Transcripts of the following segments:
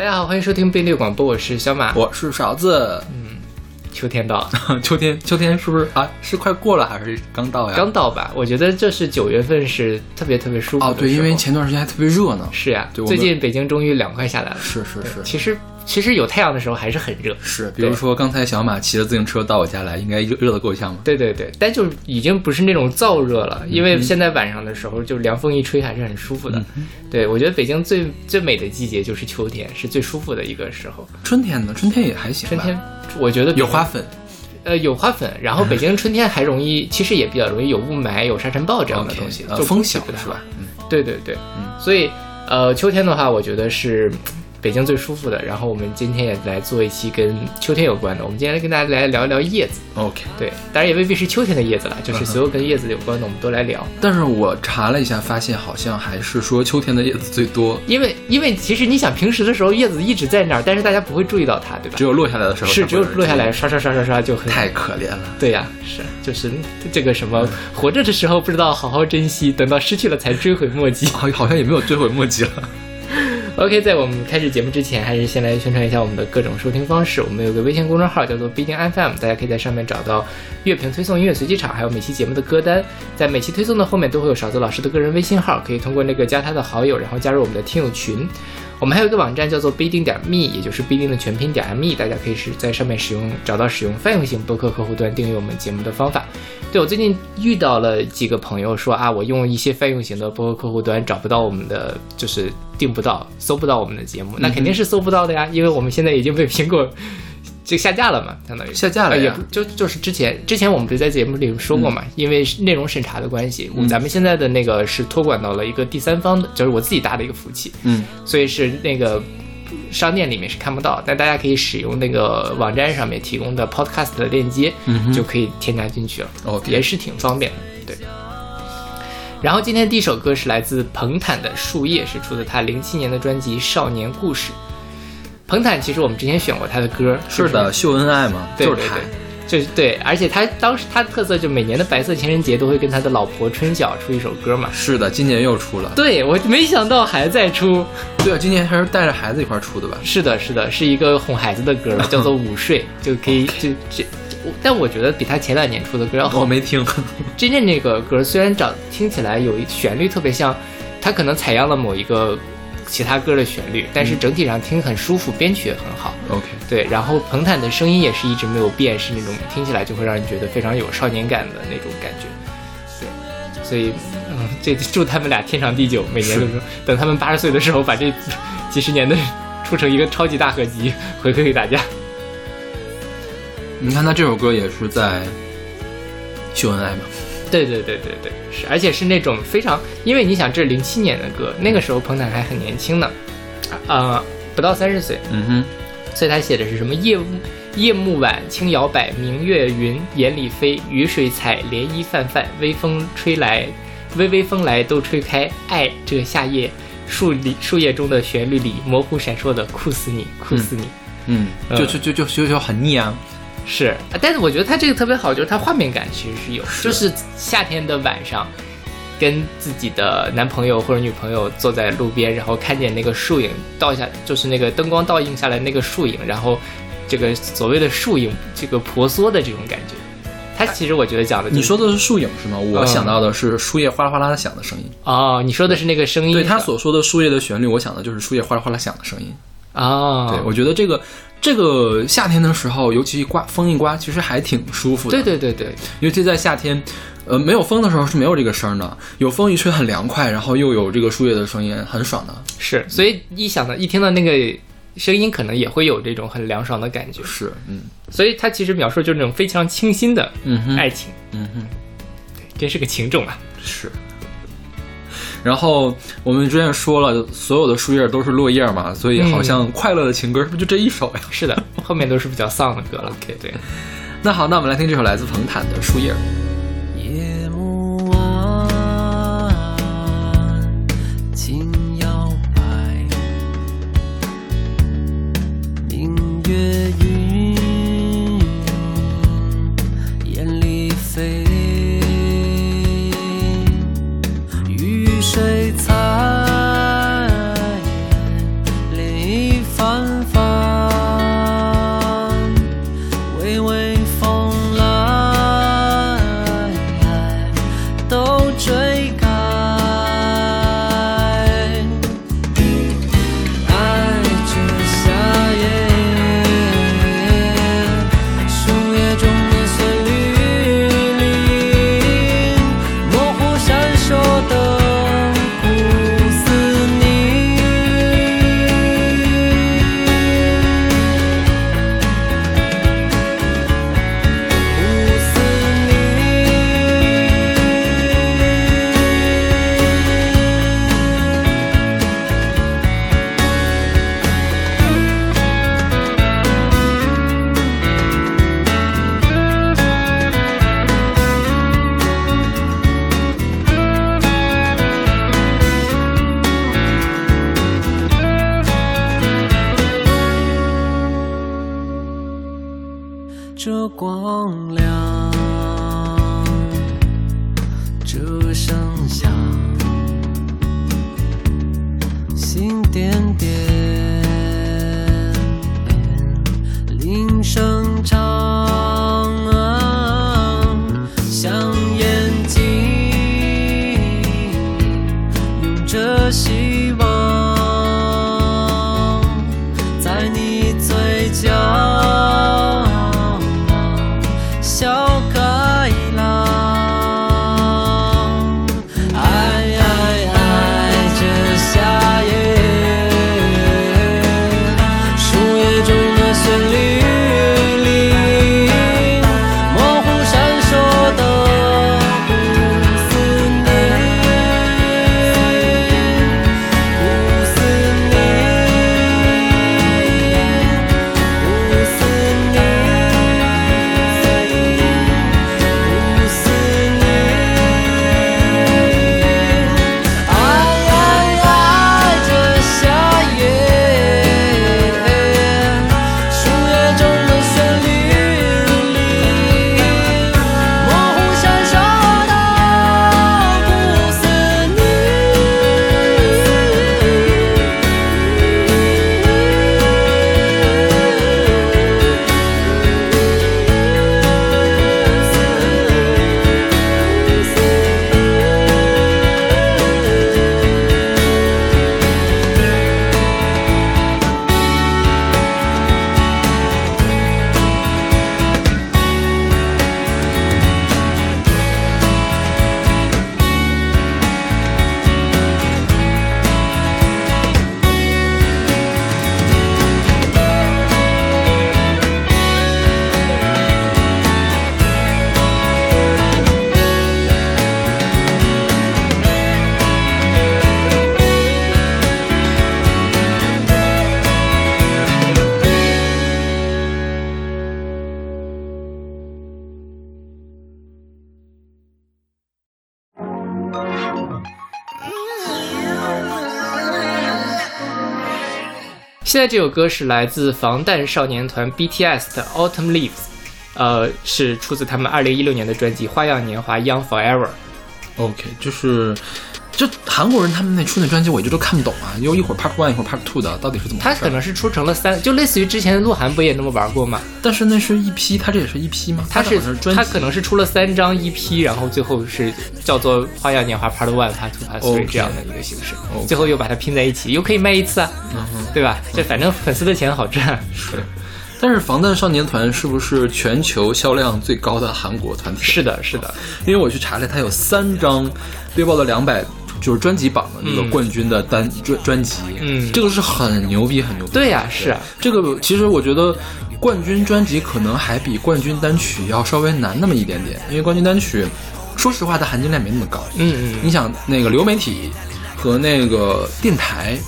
大家好，欢迎收听贝利广播，我是小马，我是勺子。嗯，秋天到了，秋天，秋天是不是啊？是快过了还是刚到呀？刚到吧。我觉得这是九月份是特别特别舒服哦。对，因为前段时间还特别热呢。是呀，最近北京终于凉快下来了。是是是，其实。其实有太阳的时候还是很热，是，比如说刚才小马骑着自行车到我家来，应该热热的够呛吗？对对对，但就已经不是那种燥热了，因为现在晚上的时候就凉风一吹还是很舒服的。对，我觉得北京最最美的季节就是秋天，是最舒服的一个时候。春天呢？春天也还行。春天我觉得有花粉，呃，有花粉。然后北京春天还容易，其实也比较容易有雾霾、有沙尘暴这样的东西，就风小是吧？嗯，对对对，嗯，所以呃，秋天的话，我觉得是。北京最舒服的，然后我们今天也来做一期跟秋天有关的。我们今天来跟大家来聊一聊叶子。OK，对，当然也未必是秋天的叶子了，就是所有跟叶子有关的，我们都来聊。但是我查了一下，发现好像还是说秋天的叶子最多。因为，因为其实你想，平时的时候叶子一直在那儿，但是大家不会注意到它，对吧？只有落下来的时候是，只有落下来刷刷刷刷刷就很太可怜了。对呀，是，就是这个什么，活着的时候不知道好好珍惜，等到失去了才追悔莫及。好，好像也没有追悔莫及了。OK，在我们开始节目之前，还是先来宣传一下我们的各种收听方式。我们有个微信公众号叫做必定 FM，大家可以在上面找到乐评推送、音乐随机场，还有每期节目的歌单。在每期推送的后面都会有勺子老师的个人微信号，可以通过那个加他的好友，然后加入我们的听友群。我们还有一个网站叫做必定点 me，也就是必定的全拼点 me，大家可以是在上面使用找到使用泛用型播客客户端订阅我们节目的方法。对我最近遇到了几个朋友说啊，我用一些泛用型的播客客户端找不到我们的，就是订不到、搜不到我们的节目，那肯定是搜不到的呀，因为我们现在已经被苹果。就下架了嘛，相当于。下架了，也不就就是之前之前我们不是在节目里说过嘛，因为内容审查的关系，咱们现在的那个是托管到了一个第三方的，就是我自己搭的一个服务器，嗯，所以是那个商店里面是看不到，但大家可以使用那个网站上面提供的 Podcast 的链接，就可以添加进去了，哦，也是挺方便的，对。然后今天第一首歌是来自彭坦的《树叶》，是出自他零七年的专辑《少年故事》。彭坦其实我们之前选过他的歌，是的，秀恩爱嘛，就是他，就是对，而且他当时他的特色就每年的白色情人节都会跟他的老婆春晓出一首歌嘛，是的，今年又出了，对我没想到还在出，对啊，今年还是带着孩子一块出的吧？是的，是的，是一个哄孩子的歌了，叫做午睡，就可以就这，但我觉得比他前两年出的歌要好。我没听，真正那个歌虽然长听起来有一旋律特别像，他可能采样了某一个。其他歌的旋律，但是整体上听很舒服，编曲也很好。OK，对，然后彭坦的声音也是一直没有变，是那种听起来就会让人觉得非常有少年感的那种感觉。对，所以，嗯，这祝他们俩天长地久，每年都说 等他们八十岁的时候，把这几十年的出成一个超级大合集回馈给大家。你看他这首歌也是在秀恩爱嘛。对对对对对，是，而且是那种非常，因为你想，这是零七年的歌，那个时候彭坦还很年轻呢，啊，不到三十岁，嗯哼，所以他写的是什么？夜夜幕晚，轻摇摆，明月云眼里飞，雨水彩，涟漪泛泛，微风吹来，微微风来都吹开，爱这夏夜树里树叶中的旋律里模糊闪烁的酷死你，酷死你，嗯，就就就就就就很腻啊。是，但是我觉得他这个特别好，就是他画面感其实是有，就是夏天的晚上，跟自己的男朋友或者女朋友坐在路边，然后看见那个树影倒下，就是那个灯光倒映下来那个树影，然后这个所谓的树影这个婆娑的这种感觉，他其实我觉得讲的，你说的是树影是吗？我想到的是树叶哗啦哗啦的响的声音。哦，你说的是那个声音？对他所说的树叶的旋律，我想的就是树叶哗啦哗啦响的声音。啊，对，我觉得这个这个夏天的时候，尤其刮风一刮，其实还挺舒服的。对对对对，尤其在夏天，呃，没有风的时候是没有这个声的，有风一吹很凉快，然后又有这个树叶的声音，很爽的。是，所以一想到一听到那个声音，可能也会有这种很凉爽的感觉。是，嗯，所以它其实描述就是那种非常清新的爱情。嗯哼，对，真是个情种啊。是。然后我们之前说了，所有的树叶都是落叶嘛，所以好像快乐的情歌是不是就这一首呀？是的，后面都是比较丧的歌了。OK，对。那好，那我们来听这首来自彭坦的《树叶》。现在这首歌是来自防弹少年团 BTS 的《Autumn Leaves》，呃，是出自他们二零一六年的专辑《花样年华 Young Forever》。OK，就是韩国人他们那出那专辑，我一直都看不懂啊，又一会儿 Part One 一会儿 Part Two 的，到底是怎么回事？它可能是出成了三，就类似于之前鹿晗不也那么玩过吗？但是那是一批，他这也是一批吗？他是他可能是出了三张 EP，然后最后是叫做《花样年华 Part One》、Part Two、Part Three 这样的一个形式最后又把它拼在一起，又可以卖一次啊，嗯，对吧？这反正粉丝的钱好赚。是。但是防弹少年团是不是全球销量最高的韩国团体？是的，是的，因为我去查了，它有三张 Billboard 两百就是专辑榜的那个嗯冠军的单、专专辑，嗯这个是很牛逼，很牛逼。对呀、是啊，这个其实我觉得冠军专辑可能还比冠军单曲要稍微难那么一点点，因为冠军单曲，说实话它含金量没那么高。嗯嗯，你想那个流媒体和那个电台。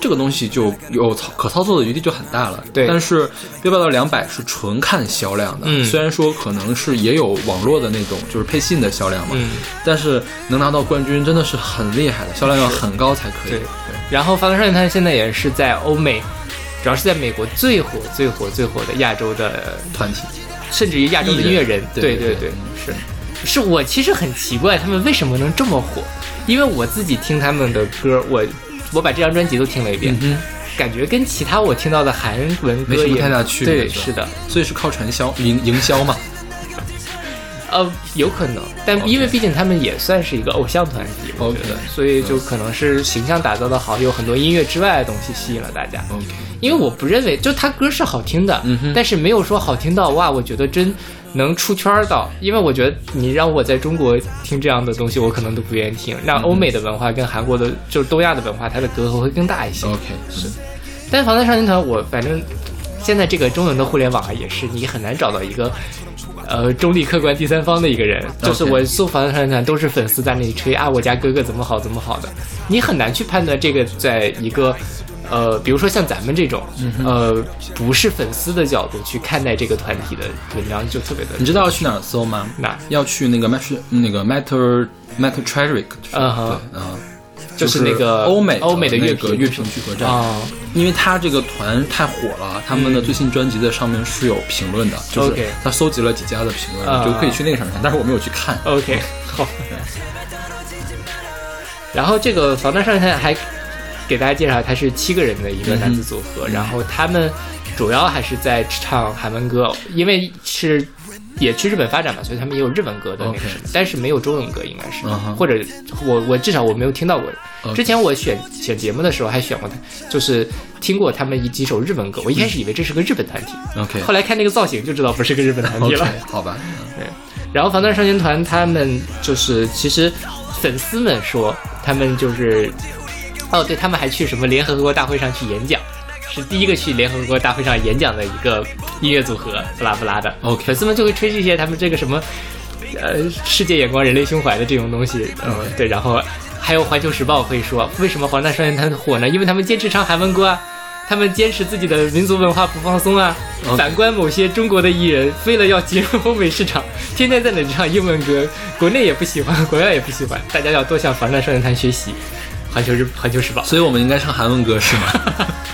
这个东西就有操可操作的余地就很大了，对。但是 Billboard 两百是纯看销量的，嗯。虽然说可能是也有网络的那种就是配信的销量嘛，嗯。但是能拿到冠军真的是很厉害的，销量要很高才可以。对然后防弹少年团现在也是在欧美，主要是在美国最火、最火、最火的亚洲的，团体。甚至于亚洲的音乐人。对对对。对，是。是我其实很奇怪他们为什么能这么火，因为我自己听他们的歌，我我把这张专辑都听了一遍，嗯感觉跟其他我听到的韩文歌也没什么太大区别对，是的，所以是靠传销营营销嘛。呃，有可能，但因为毕竟他们也算是一个偶像团体，我觉得，所以就可能是形象打造的好，有很多音乐之外的东西吸引了大家。因为我不认为，就他歌是好听的，嗯但是没有说好听到哇，我觉得真能出圈儿到。因为我觉得你让我在中国听这样的东西，我可能都不愿意听。让欧美的文化跟韩国的，就是东亚的文化，它的隔阂会更大一些。OK，是但是防弹少年团，我反正现在这个中文的互联网啊，也是你很难找到一个。呃，中立客观第三方的一个人，就是我搜防弹少年团都是粉丝在那里吹啊，我家哥哥怎么好怎么好的，你很难去判断这个在一个呃，比如说像咱们这种、呃不是粉丝的角度去看待这个团体的文章，就特别的你知道要去哪儿搜吗？哪？要去那个 Matter 那个 Matter Matter Tragic，嗯哼。对啊，就是那个欧美欧美的乐评个乐评聚合站，啊、因为他这个团太火了，他们的最新专辑的上面是有评论的，就是他搜集了几家的评论，啊。就可以去那个上面看，但是我没有去看。OK，好。然后这个防弹少年团还给大家介绍，他是七个人的一个男子组合，然后他们主要还是在唱韩文歌，因为是也去日本发展嘛，所以他们也有日文歌的那个什么但是没有中文歌，应该是。或者我我至少我没有听到过。之前我选选节目的时候还选过他，就是听过他们一几首日文歌，我一开始以为这是个日本团体，OK。后来看那个造型就知道不是个日本团体了。好吧，然后防弹少年团他们就是，其实粉丝们说他们就是，哦，对他们还去什么联合国大会上去演讲，是第一个去联合国大会上演讲的一个音乐组合，不拉不拉的。OK 粉丝们就会吹这些他们这个什么，呃，世界眼光、人类胸怀的这种东西，嗯，对，然后还有环球时报会说，为什么防弹少年团火呢？因为他们坚持唱韩文歌啊。他们坚持自己的民族文化不放松啊！反观某些中国的艺人，为了要进入欧美市场，天天在那里唱英文歌，国内也不喜欢，国外也不喜欢。大家要多向防弹少年团学习。环球日环球时报所以我们应该唱韩文歌是吗？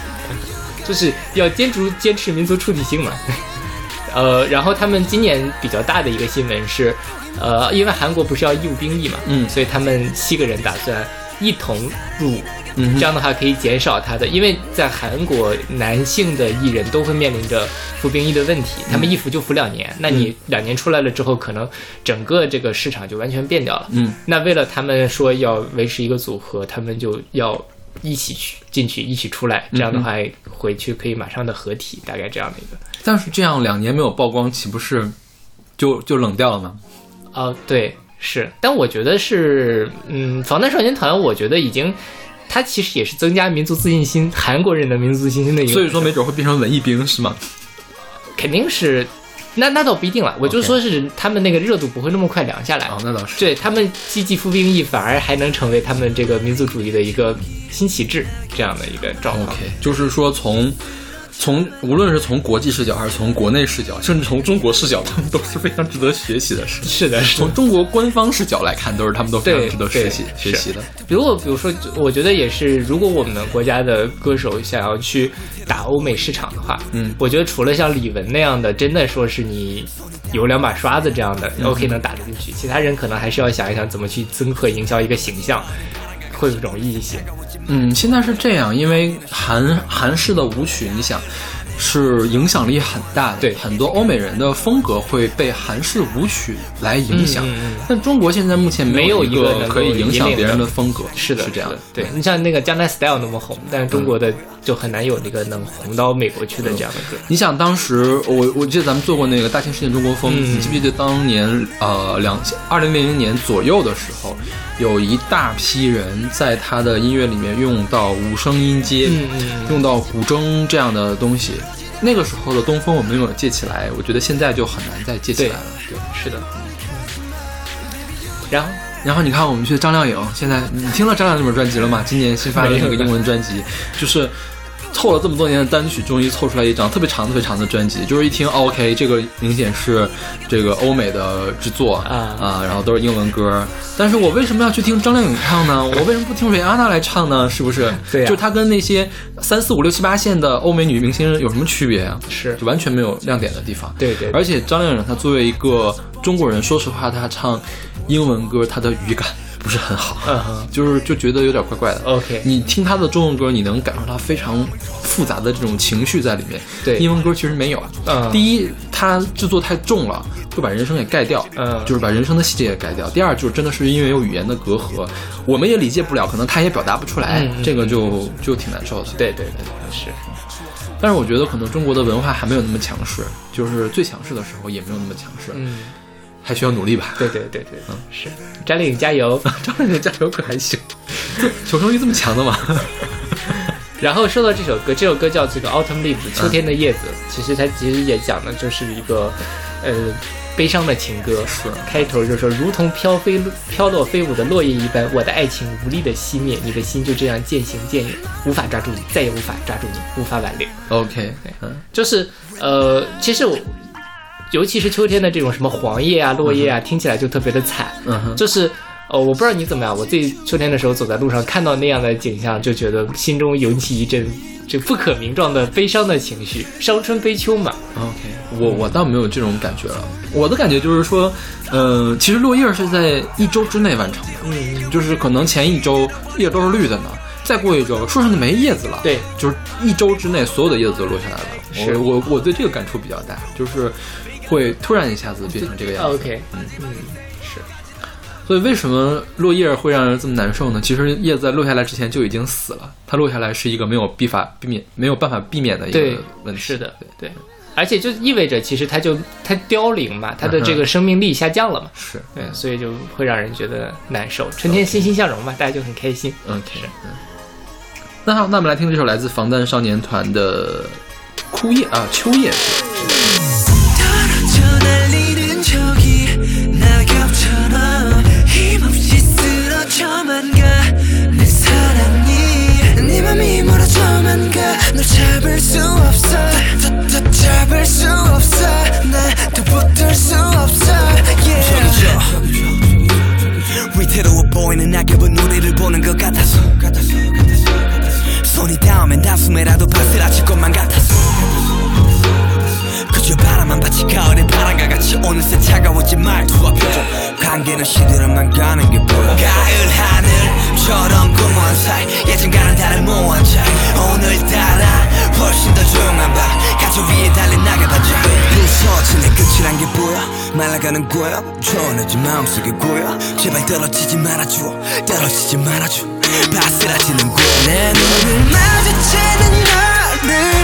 就是要坚持坚持民族出体性嘛。呃，然后他们今年比较大的一个新闻是，呃，因为韩国不是要义务兵役嘛，嗯所以他们七个人打算一同入伍。嗯这样的话可以减少他的，因为在韩国男性的艺人都会面临着服兵役的问题，他们一服就服两年，那你两年出来了之后，可能整个这个市场就完全变掉了。嗯，那为了他们说要维持一个组合，他们就要一起去进去，一起出来，这样的话回去可以马上的合体，大概这样的一个。但是这样两年没有曝光，岂不是就就冷掉了吗？哦，对，是，但我觉得是，嗯，防弹少年团，我觉得已经。它其实也是增加民族自信心，韩国人的民族自信心的一个。所以说没准会变成文艺兵是吗？肯定是，那那倒不一定了。我就说是他们那个热度不会那么快凉下来。哦，那倒是。对他们积极服兵役，反而还能成为他们这个民族主义的一个新旗帜，这样的一个状况。OK，就是说从从无论是从国际视角还是从国内视角，甚至从中国视角，他们都是非常值得学习的事。是的，是的从。中国官方视角来看，都是他们都非常值得学习学习的。如果比如说，我觉得也是，如果我们国家的歌手想要去打欧美市场的话，嗯我觉得除了像李玟那样的，真的说是你有两把刷子这样的、嗯 OK 能打得进去，其他人可能还是要想一想怎么去增贺营销一个形象，会容易一些。嗯，现在是这样，因为韩韩式的舞曲，你想。是影响力很大的，对很多欧美人的风格会被韩式舞曲来影响。但中国现在目前没有一一个可以影响别人的的风格，是的，是这样的。对你像那个江南 Style 那么红，但是中国嗯的就很难有那个能红到美国去的这样的歌。你想当时我我记得咱们做过那个大千世界中国风，嗯你记不记得当年呃两二零零零年左右的时候，有一大批人在他的音乐里面用到五声音阶，用到古筝这样的东西。那个时候的东风我们没有借起来，我觉得现在就很难再借起来了。对。是的。然后然后你看，我们去张靓颖，现在你听了张靓颖这本专辑了吗？今年新发的那个英文专辑，就是凑了这么多年的单曲，终于凑出来一张特别长、特别长的专辑。就是一听、哦、，OK，这个明显是这个欧美的制作啊啊，然后都是英文歌。但是我为什么要去听张靓颖唱呢？我为什么不听瑞安娜来唱呢？是不是？对呀就她跟那些三四五六七八线的欧美女明星有什么区别啊？是就完全没有亮点的地方。对对对而且张靓颖她作为一个中国人，说实话，她唱英文歌，她的语感不是很好，嗯哼就是就觉得有点怪怪的。OK 你听他的中文歌，你能感受到非常复杂的这种情绪在里面。对英文歌其实没有。嗯第一，他制作太重了，会把人声给盖掉。嗯就是把人声的细节也盖掉。第二，就是真的是因为有语言的隔阂，我们也理解不了，可能他也表达不出来，这个就就挺难受的。对对对是。但是我觉得可能中国的文化还没有那么强势，就是最强势的时候也没有那么强势，嗯，还需要努力吧。对对对对，嗯是。张靓颖加油！张靓颖加油可还行，求生欲这么强的吗？然后说到这首歌，这首歌叫这个《Autumn Leaves》秋天的叶子，其实它其实也讲的就是一个，呃，悲伤的情歌。是开头就说，如同飘飞飘落飞舞的落叶一般，我的爱情无力的熄灭，你的心就这样渐行渐远，无法抓住你，再也无法抓住你，无法挽留。OK，嗯就是呃，其实我，尤其是秋天的这种什么黄叶啊、落叶啊，听起来就特别的惨。嗯哼，就是呃，我不知道你怎么样，我自己秋天的时候走在路上看到那样的景象，就觉得心中涌起一阵这不可名状的悲伤的情绪，伤春悲秋嘛。OK，我我倒没有这种感觉了。我的感觉就是说，呃，其实落叶是在一周之内完成的，嗯，就是可能前一周叶都是绿的呢，再过一周树上就没叶子了。对，就是一周之内所有的叶子都落下来了。是我我我对这个感触比较大，就是会突然一下子变成这个样子。OK，嗯嗯，是所以为什么落叶会让人这么难受呢？其实叶子在落下来之前就已经死了，它落下来是一个没有必法避免、没有办法避免的一个问题。是的，对，而且就意味着其实它就它凋零嘛，它的这个生命力下降了嘛，是对，所以就会让人觉得难受。春天欣欣向荣嘛，大家就很开心。OK，嗯。那好，那我们来听这首来自防弹少年团的《枯叶》啊，《秋叶》 어져만 가널 잡을 수 없어. 다, 다, 다 잡을 수 없어. 나도 붙들 수 없어. Yeah. 위태로워 보이는 낙엽은 우리를 보는 것 같아서. 손이 닿으면 단숨에라도 바스라칠 것만 같아서 그저 바람만 받치 가을의 바람과 같이 어느새 차가워진 말투와 표정. 관계는 시들어만 가는 게 보여. 가을 하늘처럼 공허한 사이 예전과는 다른 모호한 차이. 오늘따라 훨씬 더 조용한 밤. 가족 위에 달린 낙엽반짝 부서지는 끝이란 게 보여. 말라가는 거야 초원해진 마음속에 고여 제발 떨어지지 말아줘 떨어지지 말아줘. 바스라지는 거야 내 눈을 마주치는 너를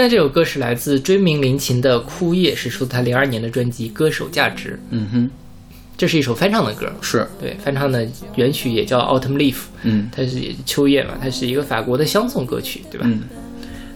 现在这首歌是来自追名林檎的《枯叶》，是出自他零二年的专辑《歌手价值》。嗯哼，这是一首翻唱的歌，是，对，翻唱的原曲也叫《Autumn Leaf》，嗯它是秋叶嘛，它是一个法国的相送歌曲，对吧？嗯。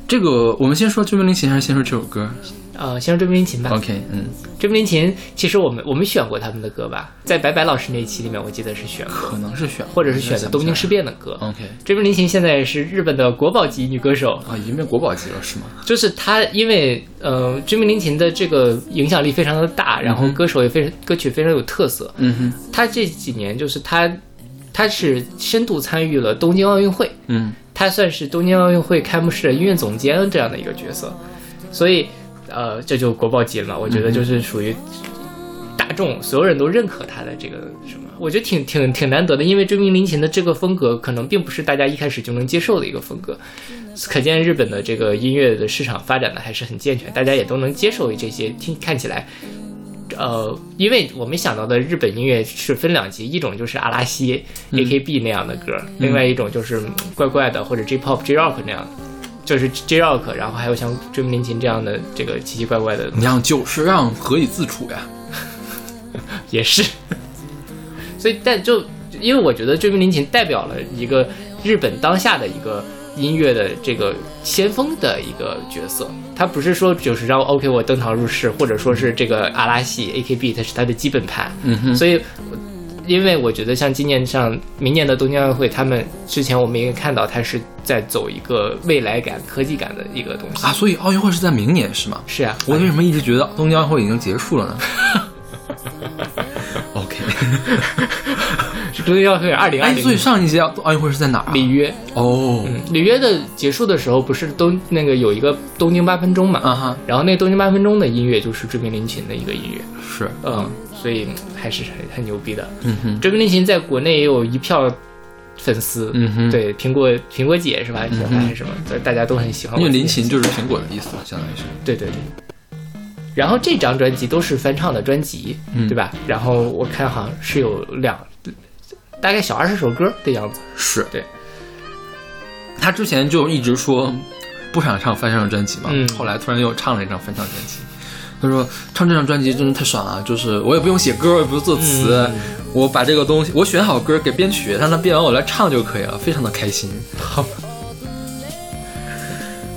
这个我们先说追名林檎，还是先说这首歌？呃，先说追名林檎吧。OK，嗯，追名林檎，其实我们我们选过他们的歌吧，在白白老师那一期里面，我记得是选过，可能是选，或者是选的东京事变的歌。OK，追名林檎现在是日本的国宝级女歌手，啊，已经变国宝级了是吗？就是她，因为呃，追名林檎的这个影响力非常的大，然后歌手也非常歌曲非常有特色。嗯哼，她这几年就是她，她是深度参与了东京奥运会，嗯。她算是东京奥运会开幕式的音乐总监这样的一个角色，所以呃，这就国宝级了嘛。我觉得就是属于大众所有人都认可他的这个什么，我觉得挺挺挺难得的，因为追名林琴的这个风格可能并不是大家一开始就能接受的一个风格，可见日本的这个音乐的市场发展的还是很健全，大家也都能接受这些听看起来。呃，因为我们想到的日本音乐是分两级，一种就是阿拉西、AKB 那样的歌，另外一种就是嗯怪怪的或者 J-pop、J-rock 那样的，就是 J-rock，然后还有像追名林琴这样的这个奇奇怪怪的，你让久石让何以自处呀？也是。所以，但就因为我觉得追名林琴代表了一个日本当下的一个音乐的这个先锋的一个角色，他不是说就是让 OK 我登堂入室，或者说是这个阿拉系 AKB 它是他的基本盘，嗯哼，所以。因为我觉得像今年像明年的东京奥运会，他们之前我们也看到，它是在走一个未来感、科技感的一个东西。啊，所以奥运会是在明年是吗？是啊，我为什么一直觉得东京奥运会已经结束了呢？OK，东京奥运会二零二哎，零所以上一届奥运会是在哪儿啊？里约，哦，嗯，里约的结束的时候，不是东那个有一个东京八分钟嘛？啊哈，然后那东京八分钟的音乐就是追名林琴的一个音乐，是，嗯，所以还是很很牛逼的。嗯哼，追名林琴在国内也有一票粉丝，嗯哼，，对，苹果苹果姐是吧？还是什么？对，大家都很喜欢。因为林琴就是苹果的意思，相当于是。对对对。然后这张专辑都是翻唱的专辑，嗯对吧？然后我看好像是有两，大概小二十首歌的样子。是对，他之前就一直说不想唱翻唱专辑嘛，嗯后来突然又唱了一张翻唱专辑。他说唱这张专辑真的太爽了，就是我也不用写歌，我也不用作词，嗯。我把这个东西我选好歌给编曲，让他编完我来唱就可以了，非常的开心。好，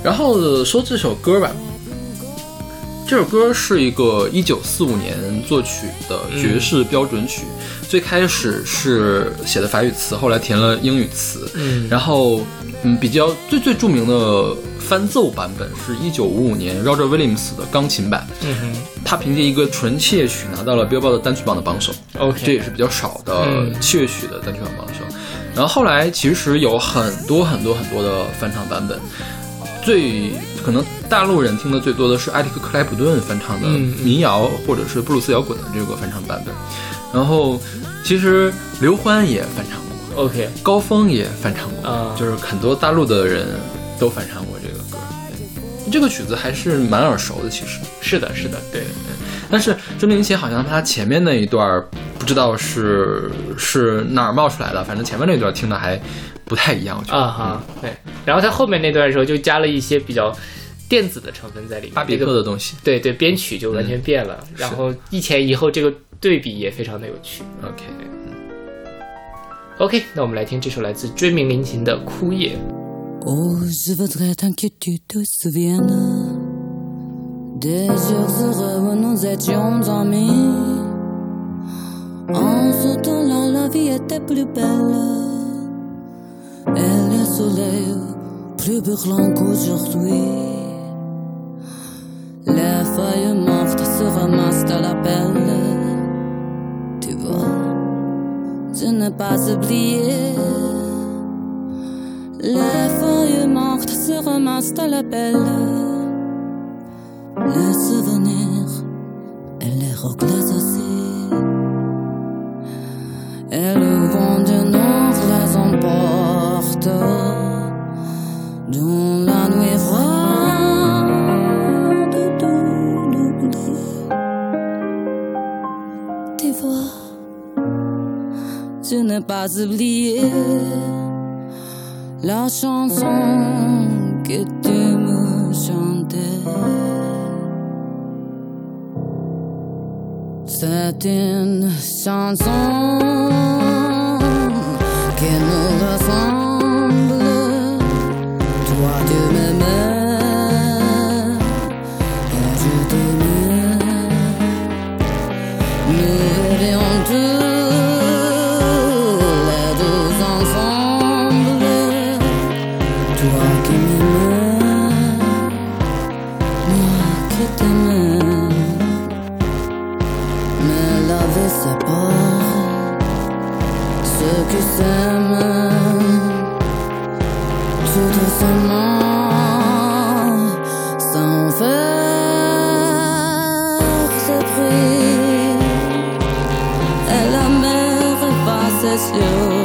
然后说这首歌吧，这首歌是一个一九四五年作曲的爵士标准曲，最开始是写的法语词，后来填了英语词，嗯。然后嗯比较最最著名的翻奏版本是一九五五年 Roger Williams 的钢琴版，嗯哼他凭借一个纯器乐曲拿到了 Billboard 的单曲榜的榜首。，OK，这也是比较少的嗯器乐曲的单曲榜榜首。然后后来其实有很多很多很多的翻唱版本，最可能大陆人听的最多的是艾迪克克莱普顿翻唱的嗯民谣或者是布鲁斯摇滚的这个翻唱版本。然后其实刘欢也翻唱过，OK，高峰也翻唱过，啊就是很多大陆的人都翻唱过这个歌。这个曲子还是蛮耳熟的，其实。是的，是的，对，但是钟明琴好像他前面那一段不知道是是哪儿冒出来的，反正前面那段听的还不太一样，我觉得。啊哈，对。然后他后面那段的时候就加了一些比较电子的成分在里面，巴比这个克的东西。对对，编曲就完全变了，然后一前一后这个对比也非常的有趣。OK，OK，那我们来听这首来自追名林琴的《枯叶》。Oh, je voudrais tant que tu te souviennes des jours heureux où nous étions amis. En ce temps-là, la vie était plus belle et le soleil plus brûlant qu'aujourd'hui. Les feuilles mortes se ramassent à la pelle. Tu vois, je n'ai pas oublié. Les feuilles mortes se ramassent à la pelle. Les souvenirs et les regrets aussi. Et le vent du nord les emporte dans la nuit froide. Tu vois, je n'ai pas oublié la chanson que tu me chantais. C'est une chanson qui nous ressemble. you.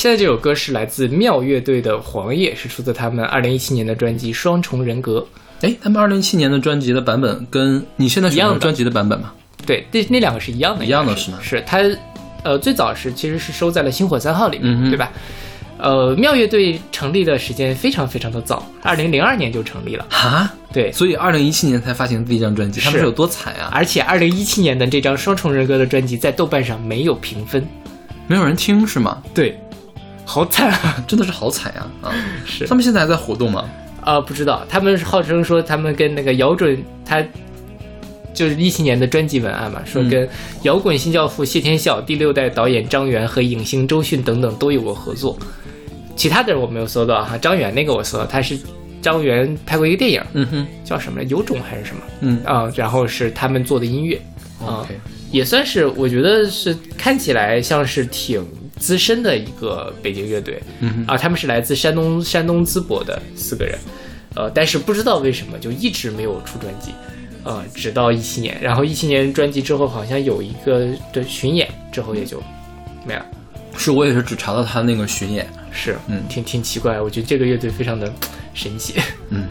现在这首歌是来自妙乐队的《黄叶》，是出自他们二零一七年的专辑《双重人格》。哎，他们二零一七年的专辑的版本跟你现在选一样的的专辑的版本吗？对，那那两个是一样的，一样的是吗是它，呃，最早是其实是收在了《星火三号》里面，嗯对吧？呃，妙乐队成立的时间非常非常的早，二零零二年就成立了。哈，对，所以二零一七年才发行第一张专辑，他们是是有多惨啊？而且二零一七年的这张《双重人格》的专辑在豆瓣上没有评分，没有人听是吗？对，好惨啊！真的是好惨啊！啊，是他们现在还在活动吗？呃，不知道，他们号称说他们跟那个姚准，他就是一七年的专辑文案嘛，说跟摇滚新教父谢天笑、第六代导演张元和影星周迅等等都有过合作。其他的我没有搜到哈，张元那个我搜到，他是张元拍过一个电影，嗯哼，叫什么来？有种还是什么？嗯啊、然后是他们做的音乐啊、也算是我觉得是看起来像是挺资深的一个北京乐队，啊，他们是来自山东山东淄博的四个人，呃，但是不知道为什么就一直没有出专辑，呃，直到一七年，然后一七年专辑之后好像有一个的巡演，之后也就没了。是我也是只查到他那个巡演，是，嗯。挺挺奇怪，我觉得这个乐队非常的神奇。嗯。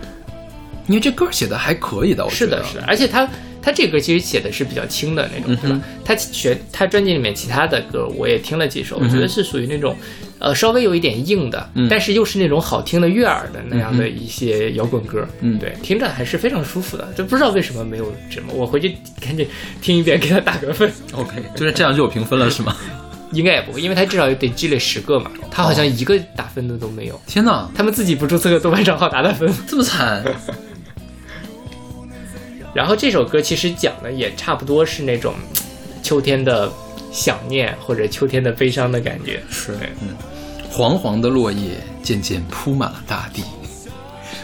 因为这歌写的还可以的，我觉得。是的，是的，而且他他这歌其实写的是比较轻的那种，对吧？他学他专辑里面其他的歌我也听了几首，我觉得是属于那种呃稍微有一点硬的，但是又是那种好听的悦耳的那样的一些摇滚歌，嗯对，听着还是非常舒服的。就不知道为什么没有这么，我回去赶紧听一遍，给他打个分。OK，就是这样就有评分了是吗？应该也不会，因为他至少得积累十个嘛，他好像一个打分的都没有。天哪，他们自己不注册个豆瓣账号打打分，这么惨！然后这首歌其实讲的也差不多是那种秋天的想念或者秋天的悲伤的感觉。是，嗯，黄黄的落叶渐渐铺满了大地，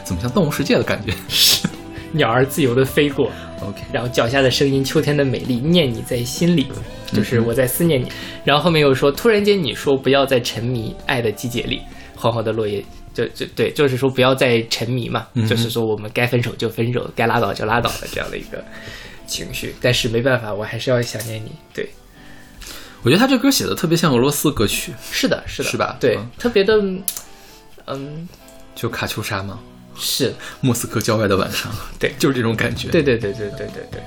怎么像动物世界的感觉是鸟儿自由的飞过，？OK，然后脚下的声音，秋天的美丽，念你在心里，就是我在思念你。然后后面又说，突然间你说不要再沉迷爱的季节里，黄黄的落叶。就就对，就是说不要再沉迷嘛，就是说我们该分手就分手，该拉倒就拉倒的这样的一个情绪。但是没办法，我还是要想念你。对，我觉得他这歌写的特别像俄罗斯歌曲，是的，是的，是吧对，嗯特别的，嗯，就卡秋莎吗，是，莫斯科郊外的晚上，对就是这种感觉。对对对对对对对，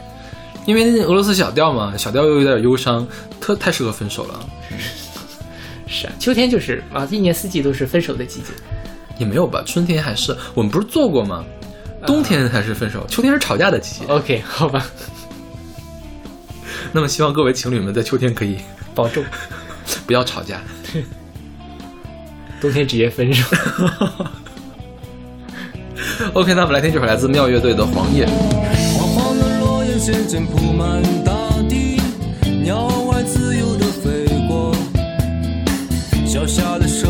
因为俄罗斯小调嘛，小调又有点忧伤，特太适合分手了。是啊，秋天就是啊，一年四季都是分手的季节。也没有吧，春天还是我们不是做过吗？冬天才是分手，秋天是吵架的季节。OK，好吧，那么希望各位情侣们在秋天可以 保重，不要吵架。冬天直接分手。OK，那我们来听这首来自妙乐队的《黄叶》。黄黄的落叶渐渐铺满大地，鸟儿自由地飞过，小小的声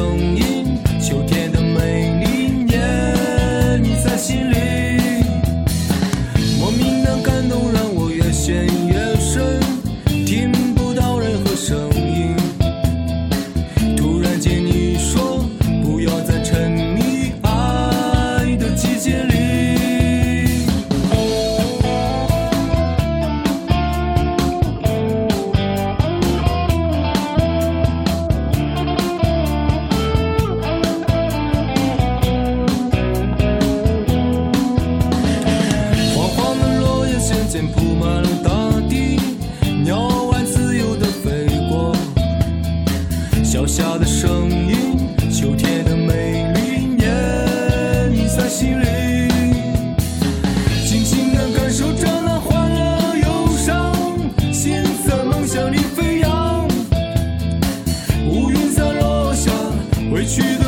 去的。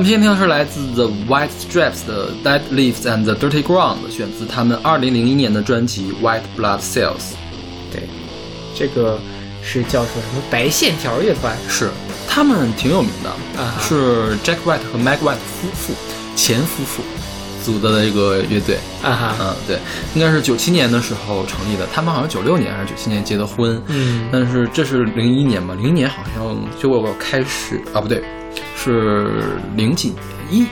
们今天听的是来自 The White Stripes 的《Dead Leaves and the Dirty Ground》，选自他们2001年的专辑《White Blood Cells》。对，这个是叫做什么白线条乐团是，他们挺有名的，啊是 Jack White 和 Meg White 夫妇前夫妇组的一个乐队。啊哈，嗯，对，应该是九七年的时候成立的。他们好像九六年还是九七年结的婚，嗯但是这是零一年嘛，零一年好像就我开始啊，不对，是零几年一，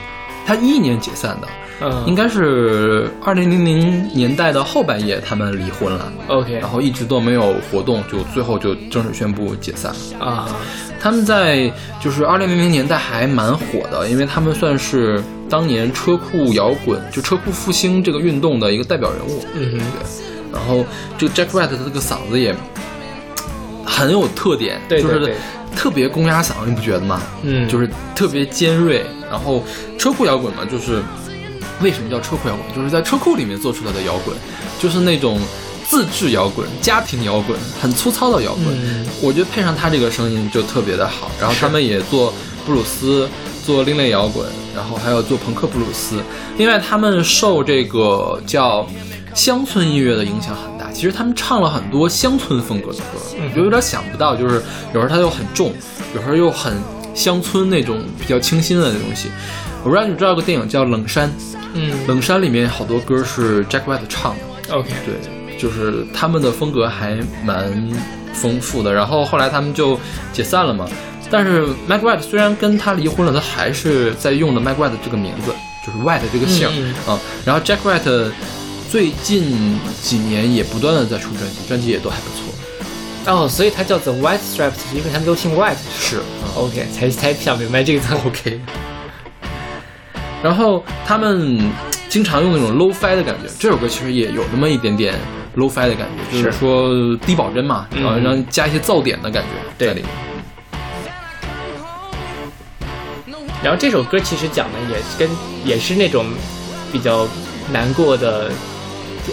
他一一年解散的，嗯，应该是二零零零年代的后半夜他们离婚了，OK。然后一直都没有活动，就最后就正式宣布解散。啊，他们在就是二零零零年代还蛮火的，因为他们算是当年车库摇滚就车库复兴这个运动的一个代表人物。嗯哼，对，然后这个 Jack White 的这个嗓子也很有特点，对对对就是特别公鸭嗓，你不觉得吗？嗯，就是特别尖锐。然后车库摇滚嘛，就是为什么叫车库摇滚？就是在车库里面做出来的摇滚，就是那种自制摇滚、家庭摇滚，很粗糙的摇滚。嗯我觉得配上他这个声音就特别的好。然后他们也做布鲁斯，做另类摇滚，然后还有做朋克布鲁斯。另外，他们受这个叫乡村音乐的影响很大。其实他们唱了很多乡村风格的歌，嗯就有点想不到，就是有时候它又很重，有时候又很乡村那种比较清新的那东西。我不知道你知道有个电影叫《冷山》，嗯《冷山》里面好多歌是 Jack White 唱的。，OK，对，就是他们的风格还蛮丰富的。然后后来他们就解散了嘛。但是 Mike White 虽然跟他离婚了，他还是在用的 Mike White 这个名字，就是 White 这个姓嗯啊、然后 Jack White 最近几年也不断的在出专辑，专辑也都还不错。哦，所以它叫 The White Stripes，因为他们都姓 White。是，嗯 OK，才才想明白这个字。OK。然后他们经常用那种 low fi 的感觉，这首歌其实也有那么一点点 low fi 的感觉，就是是说低保真嘛，嗯然后让加一些噪点的感觉对在里面。然后这首歌其实讲的也跟也是那种比较难过的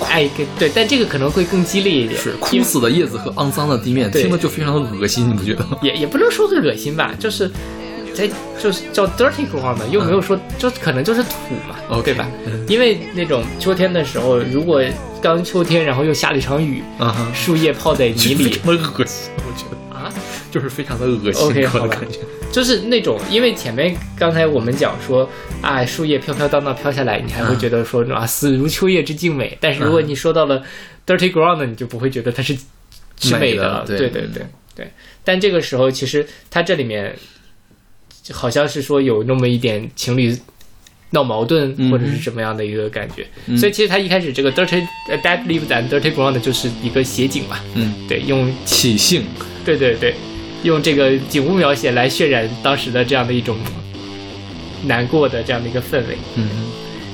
爱跟对，但这个可能会更激烈一点，是枯死的叶子和肮脏的地面，对听着就非常的恶心，你不觉得吗？也也不能说是恶心吧，就是。在就是叫 dirty ground 嘛，又没有说，就可能就是土嘛 OK 对吧嗯？因为那种秋天的时候，如果刚秋天，然后又下了一场雨，树叶泡在泥里这么恶心，我觉得啊，就是非常的恶心我感觉。就是那种，因为前面刚才我们讲说，啊，树叶飘飘荡荡飘下来，你还会觉得说啊，死如秋叶之静美。但是如果你说到了 dirty ground，你就不会觉得它是是美美的了。对对对对对。但这个时候，其实它这里面好像是说有那么一点情侣闹矛盾，嗯或者是什么样的一个感觉。嗯所以其实他一开始这个 dirty 呃 dead leaves and dirty ground 就是一个写景嘛，嗯，对，用起兴，对对对，用这个景物描写来渲染当时的这样的一种难过的这样的一个氛围。嗯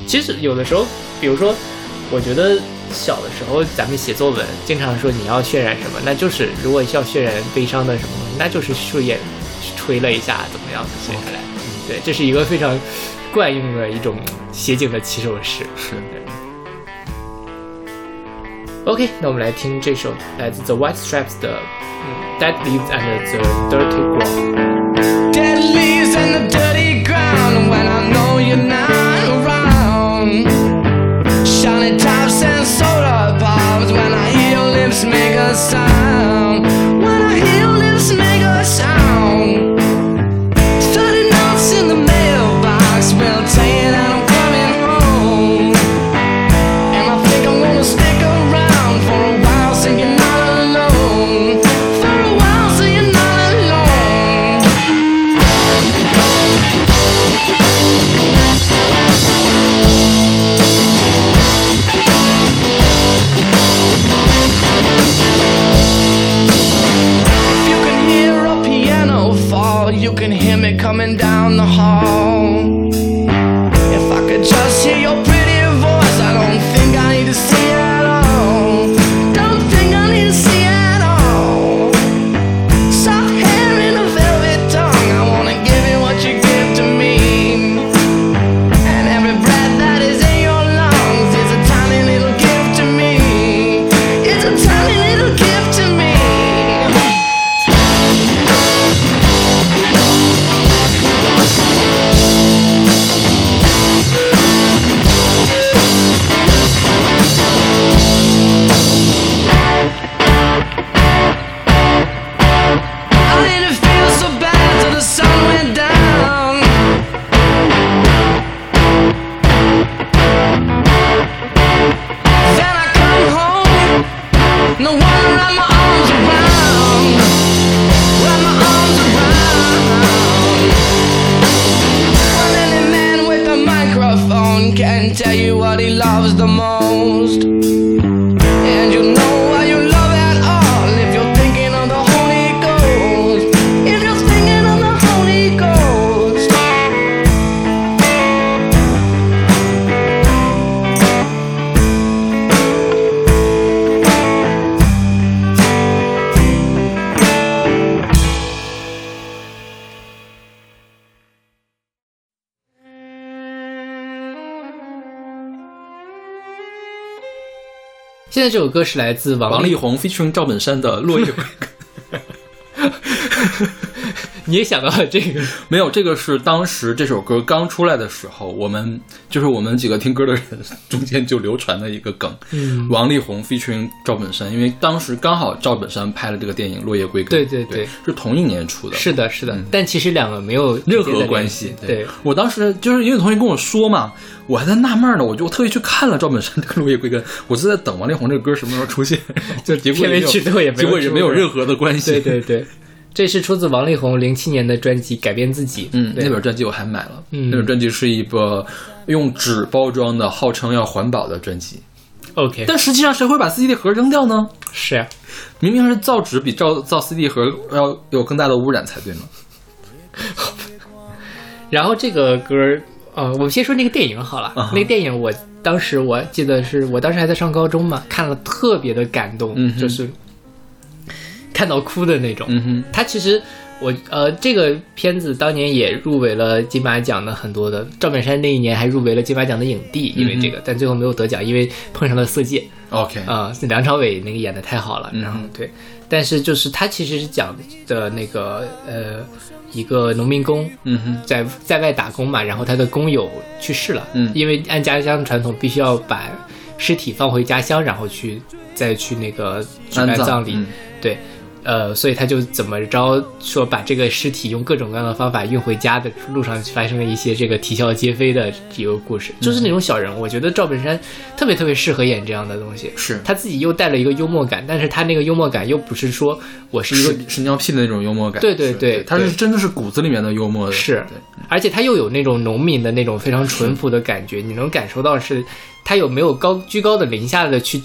其实有的时候，比如说，我觉得小的时候咱们写作文，经常说你要渲染什么，那就是如果要渲染悲伤的什么东西，那就是树叶吹了一下，怎么样写下来。对，这是一个非常惯用的一种写景的起手式。是。OK，那我们来听这首来自 The White Stripes 的嗯《Dead Leaves and the Dirty Ground》。 Dead leaves and the dirty ground when I know you're not 现在这首歌是来自王王力宏 featuring 赵本山的《落叶归根》。你也想到了这个？没有，这个是当时这首歌刚出来的时候，我们就是我们几个听歌的人中间就流传的一个梗。嗯王力宏 featuring 赵本山，因为当时刚好赵本山拍了这个电影《落叶归根》，对对对对，是同一年出的，是的，是的，但其实两个没有任何关系。对，我当时就是因为同学跟我说嘛，我还在纳闷呢，我就特意去看了赵本山这个《落叶归根》，我是在等王力宏这个歌什么时候出现，就结果也没有结果也没有任何的关系。对对对，这是出自王力宏零七年的专辑《改变自己》。嗯，那本专辑我还买了。嗯那本专辑是一个用纸包装的，号称要环保的专辑。OK，但实际上，谁会把 CD 盒扔掉呢？是呀、明明是造纸比造造 CD 盒要有更大的污染才对呢。然后这个歌儿，呃，我们先说那个电影好了。那个电影，我当时我记得是我当时还在上高中嘛，看了特别的感动，嗯就是看到哭的那种。嗯哼，他其实我呃，这个片子当年也入围了金马奖的很多的，赵本山那一年还入围了金马奖的影帝，因为这个，但最后没有得奖，因为碰上了《色戒》OK，啊、梁朝伟那个演的太好了，嗯然后对，但是就是他其实是讲的那个呃一个农民工，嗯哼，在在外打工嘛，然后他的工友去世了，嗯。因为按家乡传统，必须要把尸体放回家乡，然后去再去那个举办安葬葬礼，嗯对，呃，所以他就怎么着说把这个尸体用各种各样的方法运回家的路上发生了一些这个啼笑皆非的一个故事，就是那种小人物，我觉得赵本山特别特别适合演这样的东西，是。他自己又带了一个幽默感，但是他那个幽默感又不是说我是一个屎屎尿屁的那种幽默感。对对对对他是真的是骨子里面的幽默的。是，而且他又有那种农民的那种非常淳朴的感觉，你能感受到是他有没有高居高的临下的去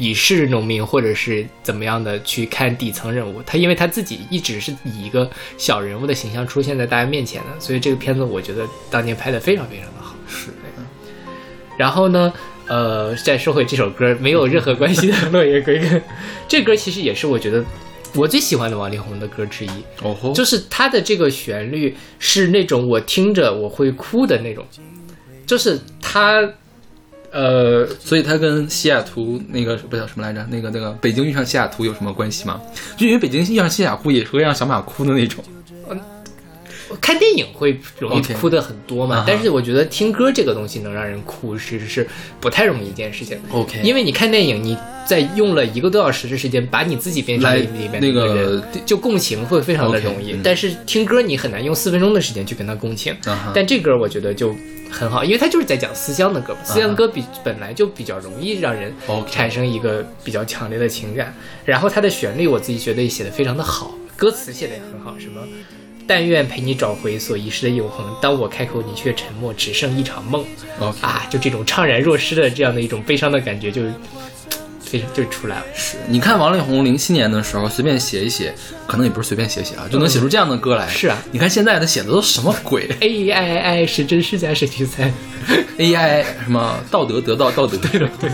鄙视农民，或者是怎么样的去看底层人物。他因为他自己一直是以一个小人物的形象出现在大家面前的，所以这个片子我觉得当年拍的非常非常的好。是然后呢，呃，再说回这首歌没有任何关系的《落叶归根》，这歌其实也是我觉得我最喜欢的王力宏的歌之一。哦吼，就是他的这个旋律是那种我听着我会哭的那种，就是它，呃，所以他跟西雅图那个不叫什么来着？那个那个北京遇上西雅图有什么关系吗？就因为北京遇上西雅图也是会让小马哭的那种。看电影会容易哭的很多嘛但是我觉得听歌这个东西能让人哭，其实是不太容易一件事情。OK 因为你看电影，你在用了一个多小时的时间，把你自己变成里面的那个人，就共情会非常的容易。嗯但是听歌你很难用四分钟的时间去跟他共情。但这歌我觉得就很好，因为它就是在讲思乡的歌嘛，思乡歌比本来就比较容易让人产生一个比较强烈的情感。然后它的旋律我自己觉得也写的非常的好，歌词写的也很好，什么。但愿陪你找回所遗失的永恒。当我开口，你却沉默，只剩一场梦。啊，就这种怅然若失的这样的一种悲伤的感觉就，非常就出来了。是，你看王力宏零七年的时候随便写一写，可能也不是随便写写啊，就能写出这样的歌来。是啊，你看现在他写的都什么鬼 A I I 是真是假是题材，？AI 什么道德得到道德，对的，对。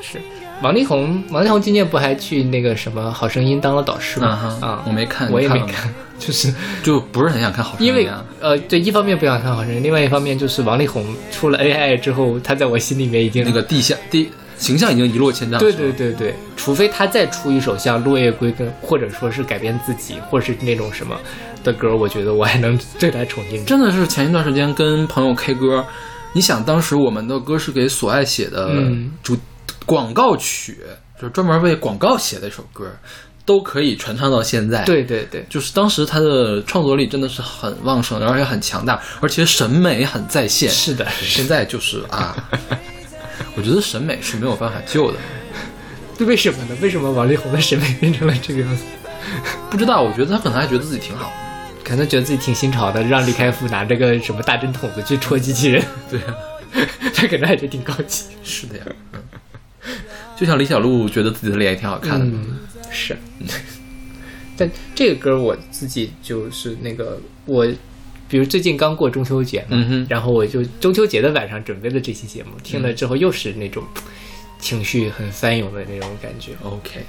是王力宏，王力宏今年不还去那个什么《好声音》当了导师吗？啊我没看我也没看，就是 就不是很想看好声音因为啊。呃，对，一方面不想看好声音，另外一方面就是王力宏出了 AI 之后，他在我心里面已经那个地下地形象已经一落千丈。对对对对，除非他再出一首像《落叶归根》，或者说是改变自己，或是那种什么的歌，我觉得我还能 对他重新。真的是前一段时间跟朋友 K 歌，你想当时我们的歌是给索爱写的嗯主广告曲，就是专门为广告写的一首歌，都可以传唱到现在。。对对对，就是当时他的创作力真的是很旺盛，而且很强大，而且审美很在线。是的，现在就是啊，我觉得审美是没有办法救的。对，为什么呢？为什么王力宏的审美变成了这个样子？不知道，我觉得他可能还觉得自己挺好。可能觉得自己挺新潮的，让李开复拿着个什么大针筒子去戳机器人，对啊，他可能还觉得挺高级。是的呀，嗯，就像李小璐觉得自己的脸也挺好看的，嗯，是。但这个歌我自己就是那个我，比如最近刚过中秋节嘛，嗯然后我就中秋节的晚上准备了这期节目，听了之后又是那种情绪很翻涌的那种感觉。OK，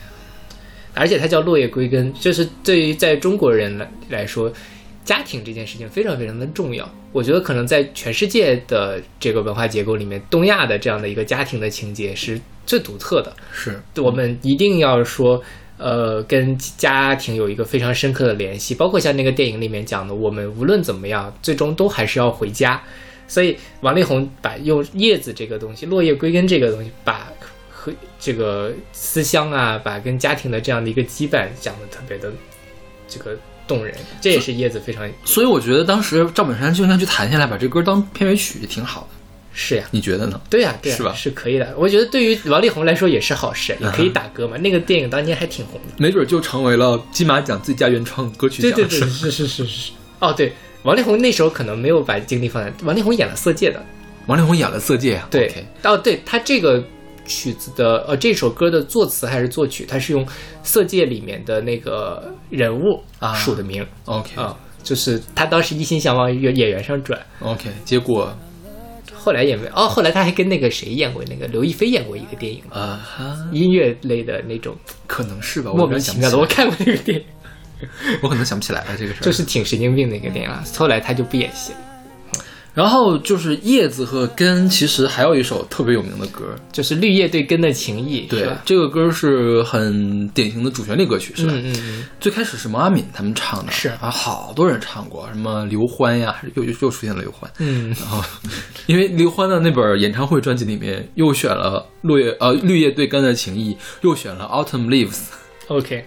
而且它叫落叶归根，就是对于在中国人来来说，家庭这件事情非常非常的重要。我觉得可能在全世界的这个文化结构里面，东亚的这样的一个家庭的情节是最独特的。是我们一定要说，呃，跟家庭有一个非常深刻的联系，包括像那个电影里面讲的，我们无论怎么样，最终都还是要回家。所以王力宏把用叶子这个东西，落叶归根这个东西，把和这个思乡啊，把跟家庭的这样的一个羁绊讲的特别的这个动人，这也是叶子非常所以我觉得当时赵本山就应该去弹下来，把这歌当片尾曲，挺好的。是呀。你觉得呢？对呀、对呀、是吧是可以的。我觉得对于王力宏来说也是好事，也可以打歌嘛。那个电影当年还挺红的。没准就成为了金马奖最佳原创歌曲奖。对对对，是是是是。哦，对，王力宏那时候可能没有把精力放在王力宏演了《色戒》的，王力宏演了《色戒》啊。对哦，对他这个曲子的呃这首歌的作词还是作曲，他是用《色戒》里面的那个人物啊署的名 OK 啊，就是他当时一心想往演演员上转，OK，结果后来也没哦，后来他还跟那个谁演过那个刘亦菲演过一个电影，啊哈，音乐类的那种可能是吧，莫名其妙的，我看过那个电影，我可能想不起来了这个事儿。就是挺神经病的一个电影啊。后来他就不演戏了。然后就是叶子和根，其实还有一首特别有名的歌，就是绿叶对根的情谊，对？，这个歌是很典型的主旋律歌曲，是吧？嗯嗯嗯，最开始是毛阿敏他们唱的，是。啊，好多人唱过，什么刘欢呀，又又又出现了刘欢，嗯，然后因为刘欢的那本演唱会专辑里面又选了落叶呃绿叶对根的情谊，又选了 Autumn Leaves，OK，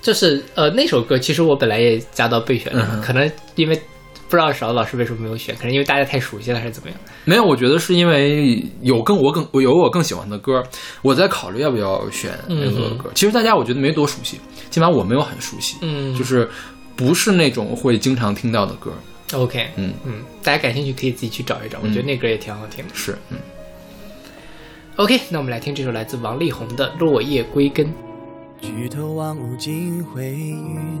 就是呃那首歌，其实我本来也加到备选的，嗯可能因为不知道勺子老师为什么没有选，可能因为大家太熟悉了还是怎么样？没有，我觉得是因为有更我更我有我更喜欢的歌，我在考虑要不要选那个歌。其实大家我觉得没多熟悉，起码我没有很熟悉，嗯就是不是那种会经常听到的歌。OK，嗯嗯，大家感兴趣可以自己去找一找，我觉得那歌也挺好听的。是，嗯，OK，那我们来听这首来自王力宏的《落叶归根》。举头望无尽灰云，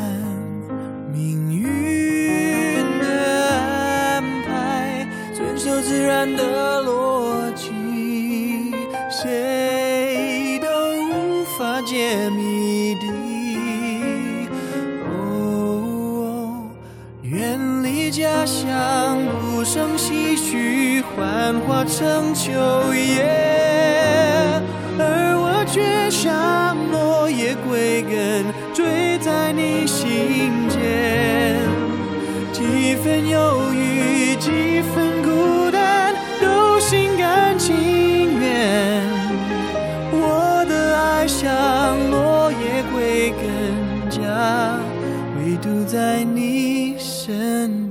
遵守自然的逻辑，谁都无法解谜底。哦，远离家乡，不胜唏嘘，幻化成秋叶，而我却像落叶归根，坠在你心间。几分忧郁，几分孤，情愿。我的爱像落叶归根，家唯独在你身边。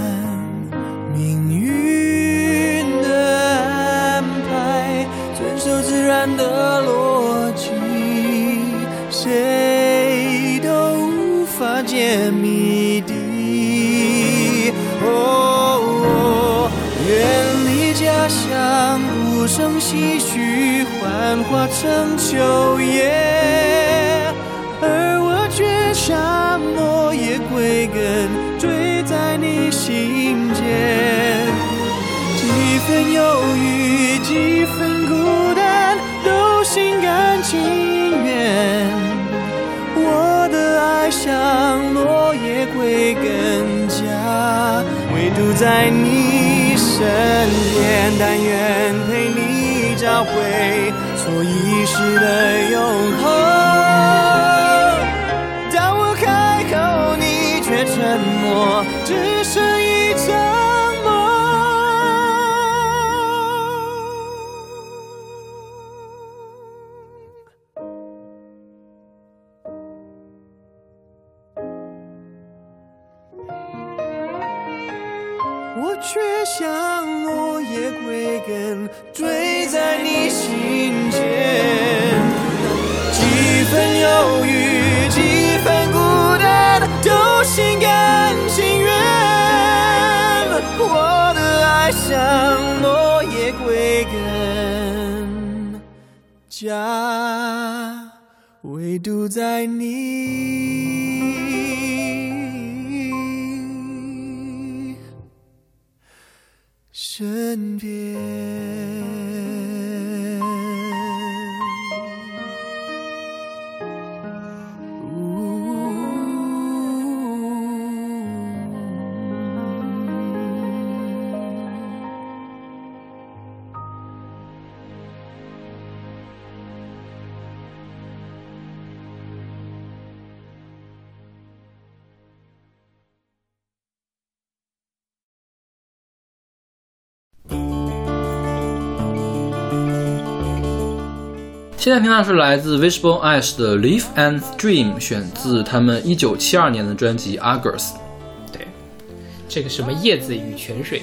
然的逻辑，谁都无法解谜底。哦，远离家乡，无声唏嘘，幻化成秋叶，而我却像在你身边，但愿陪你找回所遗失的永恒。身边。现在听到是来自 Wishbone Ash 的《Leaf and Stream》，选自他们一九七二年的专辑《Argus》。对，这个什么叶子与泉水，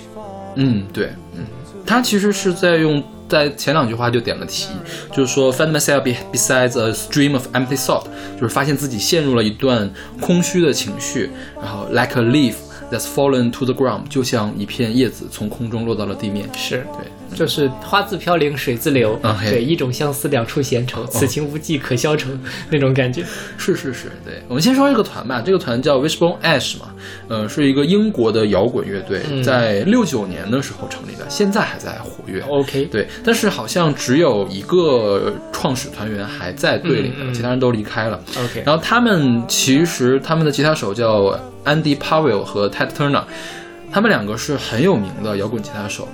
嗯，对，嗯，他其实是在用在前两句话就点了题，就是说 find myself be besides a stream of empty thought，就是发现自己陷入了一段空虚的情绪，然后 like a leaf that's fallen to the ground，就像一片叶子从空中落到了地面。是对，就是花自飘零水自流，对，一种相思两处闲愁，此情无计可消愁那种感觉。是是是，对。我们先说这个团吧，这个团叫 Wishbone Ash 嘛，呃，是一个英国的摇滚乐队，嗯在六九年的时候成立的，现在还在活跃。OK，对，但是好像只有一个创始团员还在队里呢，嗯嗯其他人都离开了。OK，然后他们其实他们的吉他手叫 Andy Powell 和 Ted Turner，他们两个是很有名的摇滚吉他手。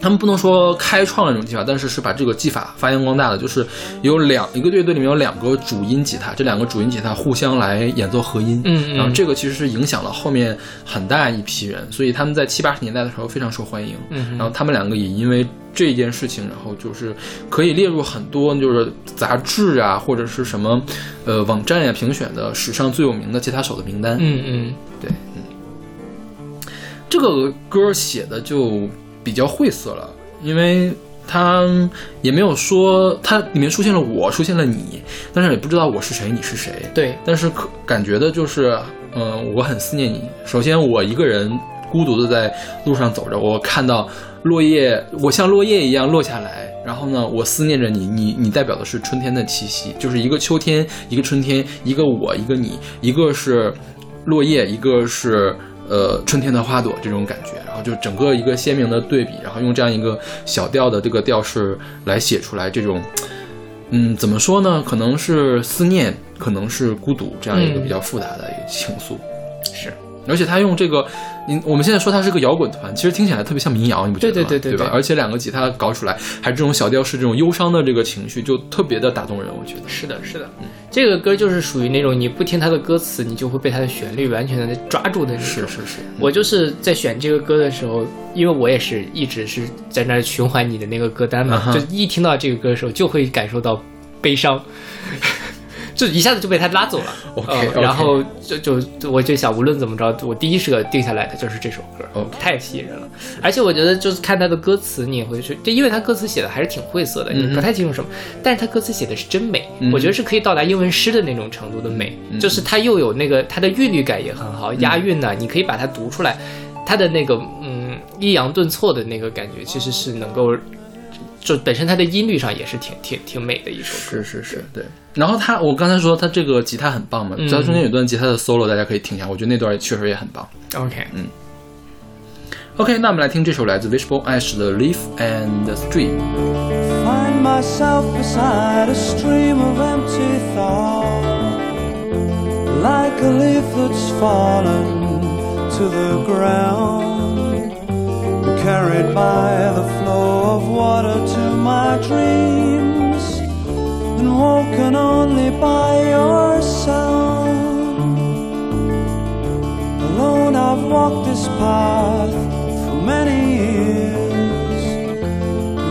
他们不能说开创了这种技法，但是是把这个技法发扬光大的。就是有两一个乐队里面有两个主音吉他，这两个主音吉他互相来演奏和音，嗯嗯然后这个其实是影响了后面很大一批人，所以他们在七八十年代的时候非常受欢迎。嗯然后他们两个也因为这件事情，然后就是可以列入很多就是杂志啊或者是什么呃网站呀、评选的史上最有名的吉他手的名单。嗯嗯，对，嗯，这个歌写的就比较晦涩了，因为他也没有说，它里面出现了我，出现了你，但是也不知道我是谁，你是谁。对，但是可感觉的就是，嗯、我很思念你。首先，我一个人孤独的在路上走着，我看到落叶，我像落叶一样落下来。然后呢，我思念着你，你你代表的是春天的气息，就是一个秋天，一个春天，一个我，一个你，一个是落叶，一个是呃春天的花朵这种感觉，然后就整个一个鲜明的对比，然后用这样一个小调的这个调式来写出来这种。嗯，怎么说呢？可能是思念，可能是孤独，这样一个比较复杂的一个情愫。是而且他用这个，你我们现在说他是个摇滚团，其实听起来特别像民谣，你不觉得吗？对对对对对吧？而且两个吉他搞出来，还这种小调式这种忧伤的这个情绪，就特别的打动人，我觉得。是的，是的，这个歌就是属于那种你不听它的歌词，你就会被它的旋律完全的抓住的那种。是是是，我就是在选这个歌的时候，因为我也是一直是在那循环你的那个歌单嘛，嗯就一听到这个歌的时候，就会感受到悲伤，就一下子就被他拉走了。OK，然后就就我就想，无论怎么着，我第一时个定下来的就是这首歌太吸引人了。而且我觉得就是看他的歌词，你也会去，就因为他歌词写的还是挺晦涩的，你不太清楚什么，但是他歌词写的是真美，嗯我觉得是可以到达英文诗的那种程度的美，嗯就是它又有那个它的韵律感也很好，押韵呢，你可以把它读出来，它的那个嗯抑扬顿挫的那个感觉，其实是能够。就本身它的音律上也是挺挺挺美的一首歌，是是是，对。然后他，我刚才说他这个吉他很棒嘛，嗯他中间有段吉他的 solo，大家可以听一下，我觉得那段确实也很棒。OK，嗯 OK，那我们来听这首来自 Wishbone Ash 的《Leaf and the Stream》。Find myself beside a stream of empty thought, like a leaf that's fallen to the ground, carried by the flow of water to my dreams, and woken only by your sound. Alone I've walked this path for many years.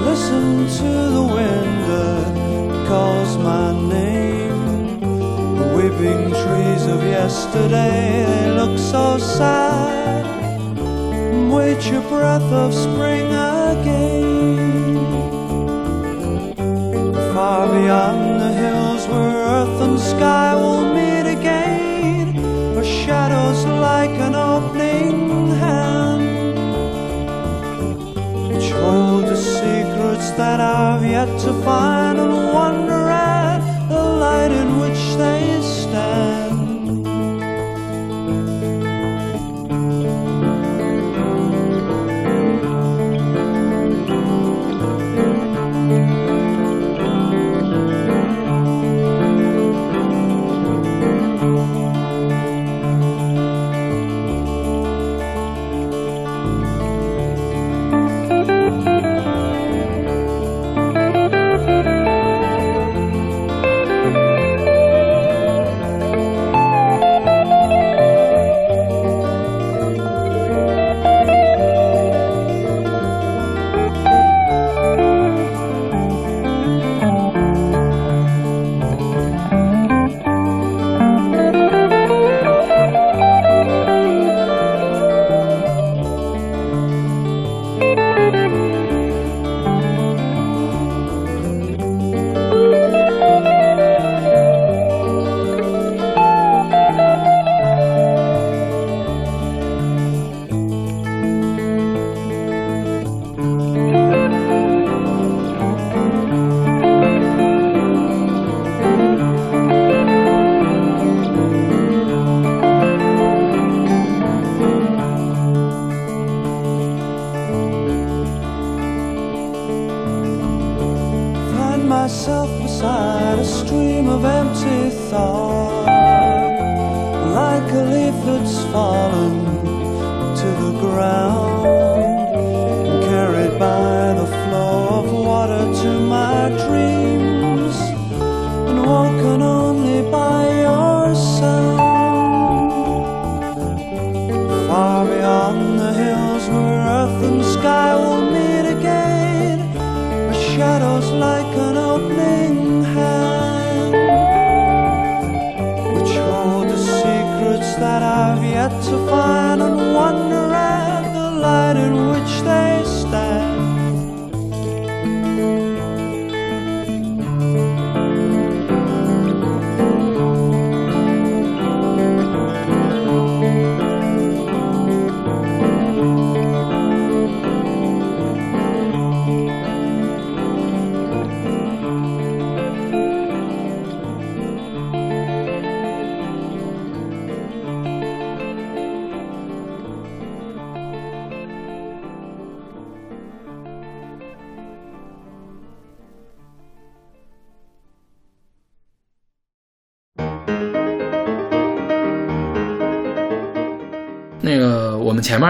Listen to the wind that calls my name. The weeping trees of yesterday, they look so sad. Wait your breath of spring again. Far beyond the hills where earth and sky will meet again, are shadows like an opening hand which hold the secrets that I've yet to find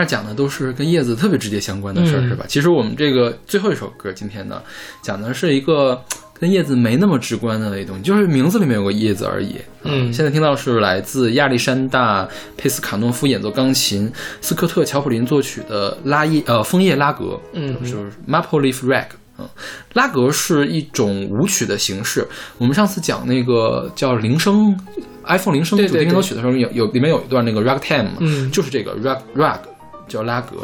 讲的都是跟叶子特别直接相关的事儿，嗯是吧？其实我们这个最后一首歌，今天呢，讲的是一个跟叶子没那么直观的一东西，就是名字里面有个叶子而已。嗯现在听到是来自亚历山大佩斯卡诺夫演奏钢琴，斯科特乔普林作曲的拉叶呃枫叶拉格，嗯就是 Maple Leaf Rag。嗯，拉格是一种舞曲的形式。我们上次讲那个叫铃声，iPhone 铃声主题对对对片头曲的时候，有有里面有一段那个 ragtime 嘛，嗯就是这个 rag rag 叫拉格。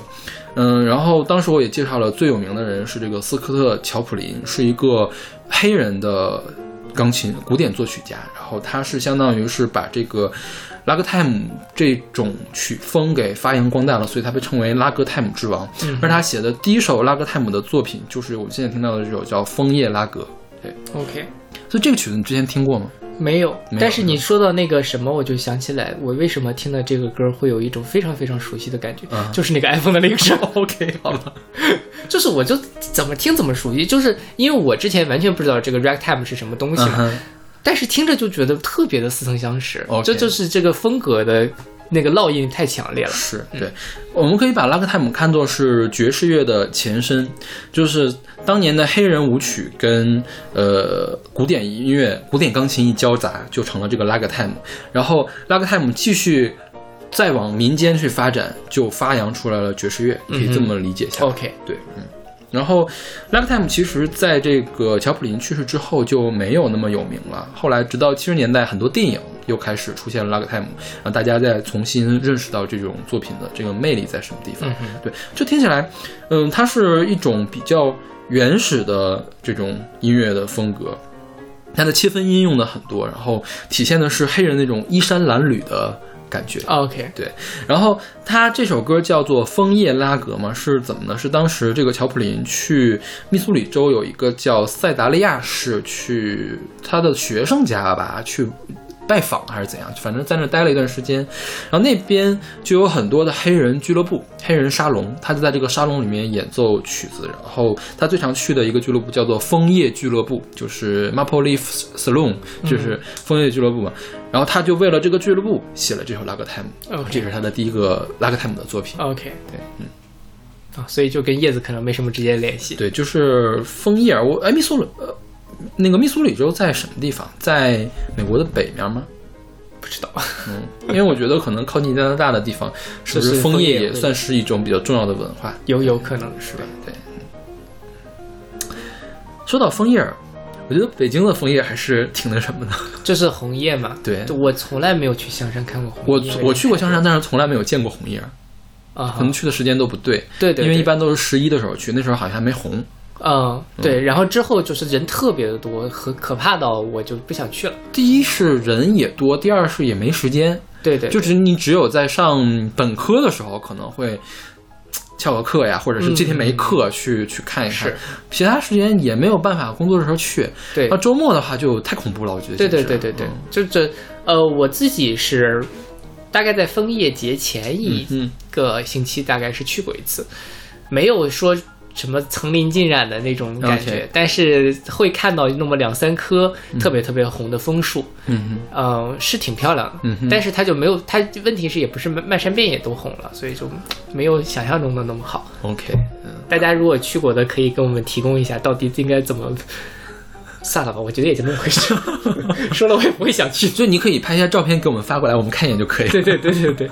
嗯，然后当时我也介绍了最有名的人是这个斯科特乔普林，是一个黑人的钢琴古典作曲家，然后他是相当于是把这个拉格泰姆这种曲风给发扬光大了，所以他被称为拉格泰姆之王。嗯而他写的第一首拉格泰姆的作品就是我们现在听到的这首叫《枫叶拉格》。对，OK，所以这个曲子你之前听过吗？没有。但是你说到那个什么，我就想起来，我为什么听到这个歌会有一种非常非常熟悉的感觉，啊就是那个 iPhone 的铃声。OK，好了，就是我就怎么听怎么熟悉，就是因为我之前完全不知道这个 ragtime 是什么东西嘛，嗯但是听着就觉得特别的似曾相识这就是这个风格的那个烙印太强烈了。是对，我们可以把拉格泰姆看作是爵士乐的前身，就是当年的黑人舞曲跟呃古典音乐、古典钢琴一交杂，就成了这个拉格泰姆。然后拉格泰姆继续再往民间去发展，就发扬出来了爵士乐，可以这么理解下来。OK，对，嗯。然后，，Lagtime 其实在这个乔普林去世之后就没有那么有名了。后来，直到七十年代，很多电影又开始出现了 Lagtime，，让大家再重新认识到这种作品的这个魅力在什么地方。嗯对，这听起来，嗯，它是一种比较原始的这种音乐的风格，它的切分音用的很多，然后体现的是黑人那种衣衫褴褛的感觉。OK，对，然后他这首歌叫做《枫叶拉格》嘛，是怎么呢？是当时这个乔普林去密苏里州有一个叫塞达利亚市去他的学生家吧去。拜访还是怎样，反正在那待了一段时间，然后那边就有很多的黑人俱乐部、黑人沙龙，他就在这个沙龙里面演奏曲子。然后他最常去的一个俱乐部叫做枫叶俱乐部，就是 Maple Leaf Saloon，就是枫叶俱乐部嘛。然后他就为了这个俱乐部写了这首拉格泰姆。OK 这是他的第一个拉格泰姆的作品。OK，对，嗯，啊，所以就跟叶子可能没什么直接联系。对，就是枫叶。我哎，密苏里，呃，那个密苏里州在什么地方？在美国的北面吗？不知道。嗯，因为我觉得可能靠近加拿大的地方，是不是是枫枫叶也算是一种比较重要的文化，有有可能是吧？对。嗯说到枫叶儿，我觉得北京的枫叶还是挺那什么的。就是红叶嘛。对我从来没有去香山看过红叶。我我去过香山，但是从来没有见过红叶儿，啊可能去的时间都不对。对对对因为一般都是十一的时候去，那时候好像还没红。嗯，对，然后之后就是人特别的多，和可怕到我就不想去了。第一是人也多，第二是也没时间。对对，就是你只有在上本科的时候可能会翘个课呀，或者是这天没课去、去看一看。是，其他时间也没有办法工作的时候去。对。那周末的话就太恐怖了，我觉得。对对对对对。嗯，就这呃，我自己是大概在枫叶节前一嗯。个星期，大概是去过一次，没有说什么层林尽染的那种感觉但是会看到那么两三棵特别特别红的枫树，嗯嗯、是挺漂亮的，嗯哼但是它就没有，它问题是也不是漫漫山遍野都红了，所以就没有想象中的那么好。，OK，嗯，大家如果去过的，可以跟我们提供一下，到底应该怎么。算了吧，我觉得也就那么回事。说了我也不会想去。所以你可以拍一下照片给我们发过来，我们看一眼就可以了。对对对对对，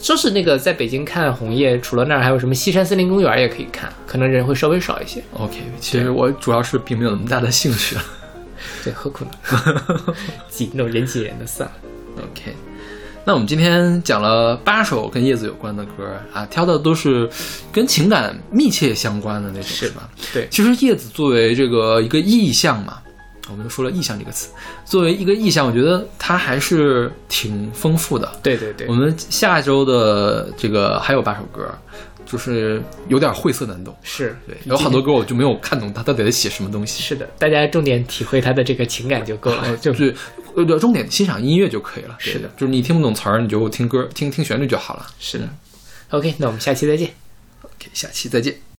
说是那个在北京看红叶，除了那儿还有什么西山森林公园也可以看，可能人会稍微少一些。OK，其实我主要是并没有那么大的兴趣。对，何苦呢？挤那种人挤人的算了。OK，那我们今天讲了八首跟叶子有关的歌啊，挑的都是跟情感密切相关的那种，是吧？对其实叶子作为这个一个意象嘛，我们又说了意象这个词，作为一个意象，我觉得它还是挺丰富的。对对对我，们下周的这个还有八首歌，就是有点晦涩难懂。是对，有好多歌我就没有看懂它到底在写什么东西。是的，大家重点体会它的这个情感就够了。就就是呃，重点欣赏音乐就可以了。是的，就是你听不懂词儿，你就听歌，听听旋律就好了。是的。OK，那我们下期再见。OK，下期再见。